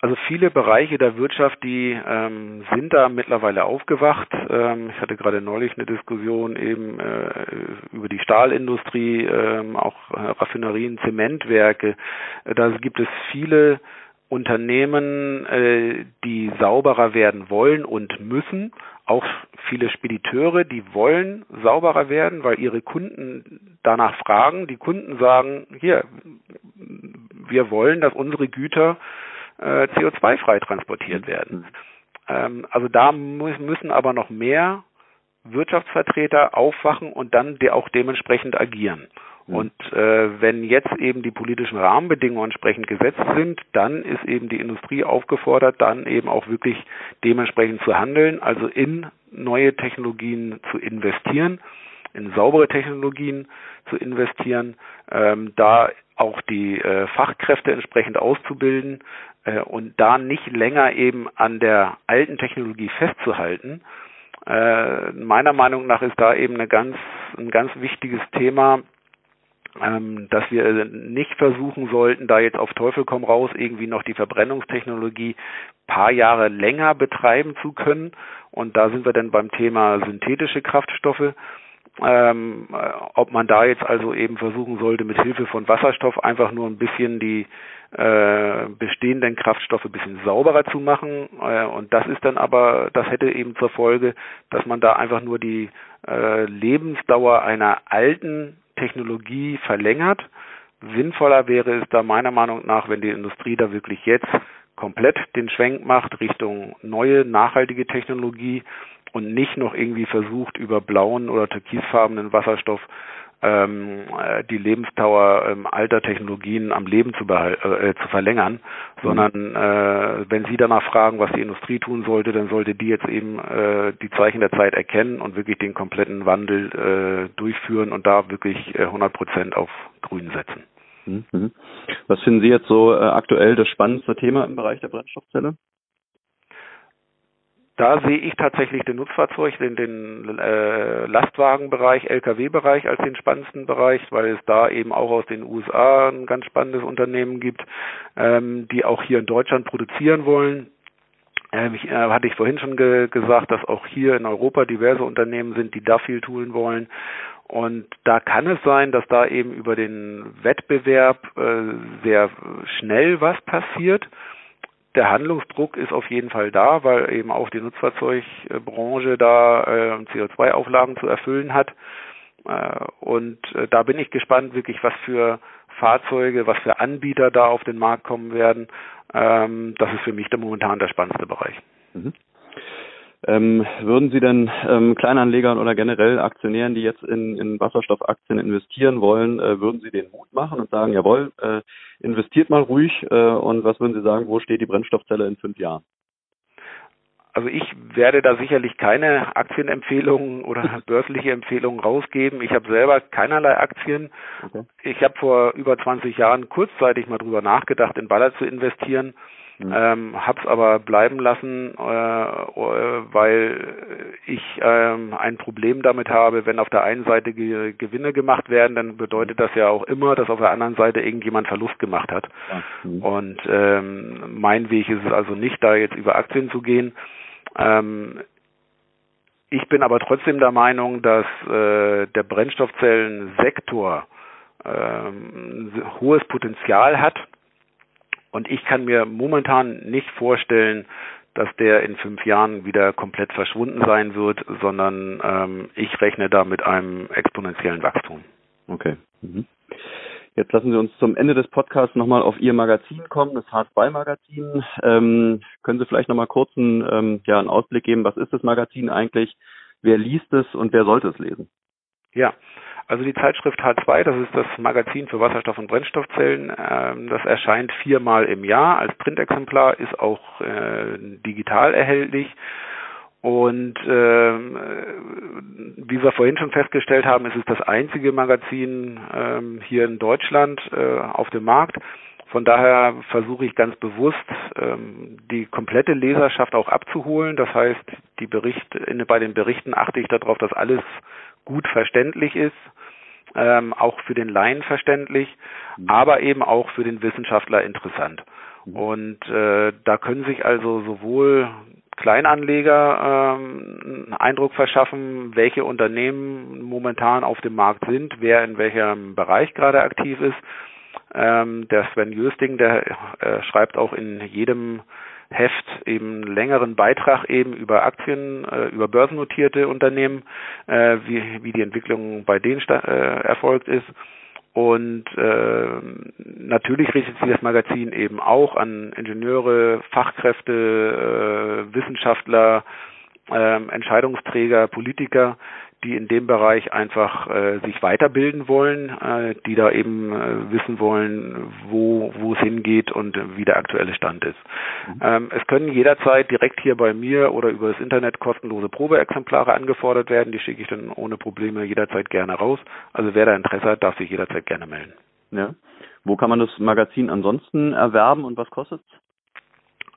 Also viele Bereiche der Wirtschaft, die ähm, sind da mittlerweile aufgewacht. Ähm, ich hatte gerade neulich eine Diskussion eben äh, über die Stahlindustrie, ähm, auch äh, Raffinerien, Zementwerke. Da gibt es viele Unternehmen, äh, die sauberer werden wollen und müssen, auch viele Spediteure, die wollen sauberer werden, weil ihre Kunden danach fragen. Die Kunden sagen, hier, wir wollen, dass unsere Güter äh, CO2-frei transportiert werden. Ähm, also da muss, müssen aber noch mehr Wirtschaftsvertreter aufwachen und dann auch dementsprechend agieren. Und äh, wenn jetzt eben die politischen Rahmenbedingungen entsprechend gesetzt sind, dann ist eben die Industrie aufgefordert, dann eben auch wirklich dementsprechend zu handeln, also in neue Technologien zu investieren, in saubere Technologien zu investieren, ähm, da auch die äh, Fachkräfte entsprechend auszubilden äh, und da nicht länger eben an der alten Technologie festzuhalten. Äh, meiner Meinung nach ist da eben eine ganz, ein ganz wichtiges Thema, ähm, dass wir nicht versuchen sollten, da jetzt auf Teufel komm raus irgendwie noch die Verbrennungstechnologie paar Jahre länger betreiben zu können. Und da sind wir dann beim Thema synthetische Kraftstoffe. Ähm, äh, ob man da jetzt also eben versuchen sollte, mit Hilfe von Wasserstoff einfach nur ein bisschen die äh, bestehenden Kraftstoffe ein bisschen sauberer zu machen. Äh, und das ist dann aber, das hätte eben zur Folge, dass man da einfach nur die äh, Lebensdauer einer alten Technologie verlängert. Sinnvoller wäre es da meiner Meinung nach, wenn die Industrie da wirklich jetzt komplett den Schwenk macht Richtung neue, nachhaltige Technologie und nicht noch irgendwie versucht, über blauen oder türkisfarbenen Wasserstoff ähm, äh, die Lebensdauer ähm, alter Technologien am Leben zu, äh, zu verlängern, sondern äh, wenn Sie danach fragen, was die Industrie tun sollte, dann sollte die jetzt eben äh, die Zeichen der Zeit erkennen und wirklich den kompletten Wandel äh, durchführen und da wirklich äh, 100 Prozent auf Grün setzen. Mhm. Was finden Sie jetzt so äh, aktuell das spannendste Thema im Bereich der Brennstoffzelle? Da sehe ich tatsächlich den Nutzfahrzeug, den, den äh, Lastwagenbereich, Lkw-Bereich als den spannendsten Bereich, weil es da eben auch aus den USA ein ganz spannendes Unternehmen gibt, ähm, die auch hier in Deutschland produzieren wollen. Ähm, ich, äh, hatte ich vorhin schon ge gesagt, dass auch hier in Europa diverse Unternehmen sind, die da viel tun wollen. Und da kann es sein, dass da eben über den Wettbewerb äh, sehr schnell was passiert der Handlungsdruck ist auf jeden Fall da, weil eben auch die Nutzfahrzeugbranche da äh, CO2-Auflagen zu erfüllen hat. Äh, und äh, da bin ich gespannt, wirklich, was für Fahrzeuge, was für Anbieter da auf den Markt kommen werden. Ähm, das ist für mich der momentan der spannendste Bereich. Mhm. Ähm, würden Sie denn ähm, Kleinanlegern oder generell Aktionären, die jetzt in, in Wasserstoffaktien investieren wollen, äh, würden Sie den Mut machen und sagen, jawohl, äh, investiert mal ruhig äh, und was würden Sie sagen, wo steht die Brennstoffzelle in fünf Jahren? Also ich werde da sicherlich keine Aktienempfehlungen oder <laughs> börsliche Empfehlungen rausgeben. Ich habe selber keinerlei Aktien. Okay. Ich habe vor über 20 Jahren kurzzeitig mal drüber nachgedacht, in Baller zu investieren Mhm. Ähm, hab's aber bleiben lassen, äh, weil ich ähm, ein Problem damit habe, wenn auf der einen Seite Ge Gewinne gemacht werden, dann bedeutet das ja auch immer, dass auf der anderen Seite irgendjemand Verlust gemacht hat. Mhm. Und ähm, mein Weg ist es also nicht, da jetzt über Aktien zu gehen. Ähm, ich bin aber trotzdem der Meinung, dass äh, der Brennstoffzellensektor ähm, hohes Potenzial hat und ich kann mir momentan nicht vorstellen, dass der in fünf Jahren wieder komplett verschwunden sein wird, sondern ähm, ich rechne da mit einem exponentiellen Wachstum. Okay. Mhm. Jetzt lassen Sie uns zum Ende des Podcasts nochmal auf Ihr Magazin kommen, das H2-Magazin. Ähm, können Sie vielleicht nochmal kurz einen, ähm, ja, einen Ausblick geben, was ist das Magazin eigentlich, wer liest es und wer sollte es lesen? Ja, also die Zeitschrift H2, das ist das Magazin für Wasserstoff- und Brennstoffzellen, ähm, das erscheint viermal im Jahr als Printexemplar, ist auch äh, digital erhältlich. Und ähm, wie wir vorhin schon festgestellt haben, ist es das einzige Magazin ähm, hier in Deutschland äh, auf dem Markt. Von daher versuche ich ganz bewusst, ähm, die komplette Leserschaft auch abzuholen. Das heißt, die Berichte, bei den Berichten achte ich darauf, dass alles gut verständlich ist, ähm, auch für den Laien verständlich, mhm. aber eben auch für den Wissenschaftler interessant. Mhm. Und äh, da können sich also sowohl Kleinanleger ähm, einen Eindruck verschaffen, welche Unternehmen momentan auf dem Markt sind, wer in welchem Bereich gerade aktiv ist. Ähm, der Sven Jösting, der äh, schreibt auch in jedem Heft eben längeren Beitrag eben über Aktien, äh, über börsennotierte Unternehmen, äh, wie, wie die Entwicklung bei denen äh, erfolgt ist. Und äh, natürlich richtet sich das Magazin eben auch an Ingenieure, Fachkräfte, äh, Wissenschaftler, äh, Entscheidungsträger, Politiker, die in dem Bereich einfach äh, sich weiterbilden wollen, äh, die da eben äh, wissen wollen, wo, wo es hingeht und wie der aktuelle Stand ist. Mhm. Ähm, es können jederzeit direkt hier bei mir oder über das Internet kostenlose Probeexemplare angefordert werden. Die schicke ich dann ohne Probleme jederzeit gerne raus. Also wer da Interesse hat, darf sich jederzeit gerne melden. Ja. Wo kann man das Magazin ansonsten erwerben und was kostet es?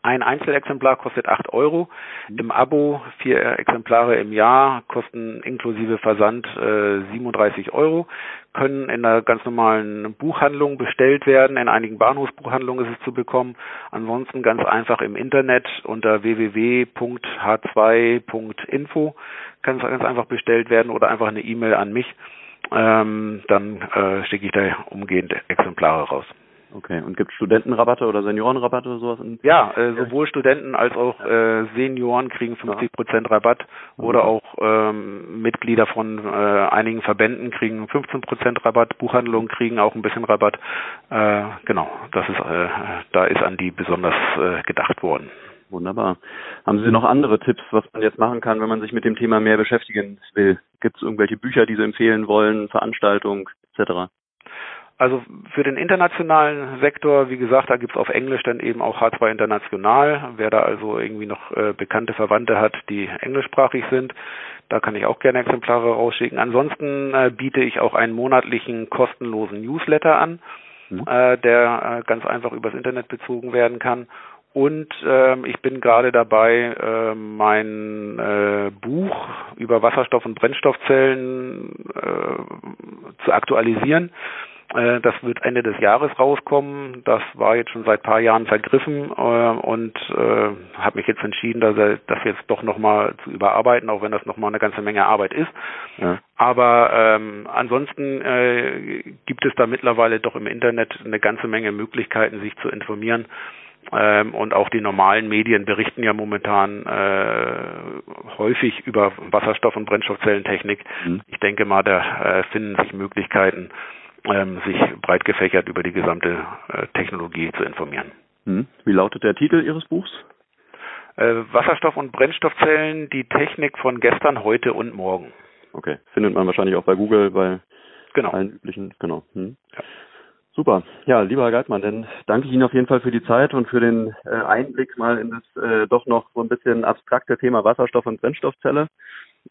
Ein Einzelexemplar kostet 8 Euro. Mhm. Im Abo vier Exemplare im Jahr kosten inklusive Versand äh, 37 Euro. Können in einer ganz normalen Buchhandlung bestellt werden. In einigen Bahnhofsbuchhandlungen ist es zu bekommen. Ansonsten ganz einfach im Internet unter www.h2.info kann es ganz einfach bestellt werden oder einfach eine E-Mail an mich. Ähm, dann äh, schicke ich da umgehend Exemplare raus. Okay, und gibt es Studentenrabatte oder Seniorenrabatte oder sowas? ja, äh, sowohl Studenten als auch äh, Senioren kriegen 50 Prozent Rabatt oder auch ähm, Mitglieder von äh, einigen Verbänden kriegen 15 Prozent Rabatt, Buchhandlungen kriegen auch ein bisschen Rabatt. Äh, genau, das ist, äh, da ist an die besonders äh, gedacht worden. Wunderbar. Haben Sie noch andere Tipps, was man jetzt machen kann, wenn man sich mit dem Thema mehr beschäftigen will? Gibt es irgendwelche Bücher, die Sie empfehlen wollen, Veranstaltungen etc.? Also für den internationalen Sektor, wie gesagt, da gibt's auf Englisch dann eben auch H2 International. Wer da also irgendwie noch äh, bekannte Verwandte hat, die englischsprachig sind, da kann ich auch gerne Exemplare rausschicken. Ansonsten äh, biete ich auch einen monatlichen kostenlosen Newsletter an, mhm. äh, der äh, ganz einfach übers Internet bezogen werden kann. Und ähm, ich bin gerade dabei, äh, mein äh, Buch über Wasserstoff- und Brennstoffzellen äh, zu aktualisieren. Äh, das wird Ende des Jahres rauskommen. Das war jetzt schon seit paar Jahren vergriffen äh, und äh, habe mich jetzt entschieden, dass er das jetzt doch nochmal zu überarbeiten, auch wenn das nochmal eine ganze Menge Arbeit ist. Ja. Aber ähm, ansonsten äh, gibt es da mittlerweile doch im Internet eine ganze Menge Möglichkeiten, sich zu informieren. Ähm, und auch die normalen Medien berichten ja momentan äh, häufig über Wasserstoff- und Brennstoffzellentechnik. Mhm. Ich denke mal, da äh, finden sich Möglichkeiten, ähm, sich breit gefächert über die gesamte äh, Technologie zu informieren. Hm. Wie lautet der Titel Ihres Buchs? Äh, Wasserstoff- und Brennstoffzellen, die Technik von gestern, heute und morgen. Okay, findet man wahrscheinlich auch bei Google, bei genau. allen üblichen, genau. Hm. Ja. Super. Ja, lieber Herr Geitmann, dann danke ich Ihnen auf jeden Fall für die Zeit und für den äh, Einblick mal in das äh, doch noch so ein bisschen abstrakte Thema Wasserstoff und Brennstoffzelle.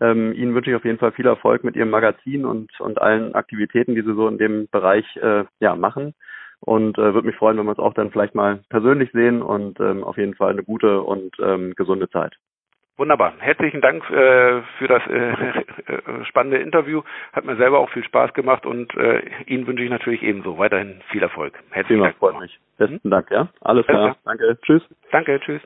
Ähm, Ihnen wünsche ich auf jeden Fall viel Erfolg mit Ihrem Magazin und, und allen Aktivitäten, die Sie so in dem Bereich äh, ja, machen. Und äh, würde mich freuen, wenn wir uns auch dann vielleicht mal persönlich sehen und ähm, auf jeden Fall eine gute und ähm, gesunde Zeit. Wunderbar. Herzlichen Dank äh, für das äh, <laughs> äh, spannende Interview. Hat mir selber auch viel Spaß gemacht und äh, Ihnen wünsche ich natürlich ebenso weiterhin viel Erfolg. Herzlichen Dank. Freut mich. Besten Dank, ja. Alles klar. Danke. Tschüss. Danke. Tschüss.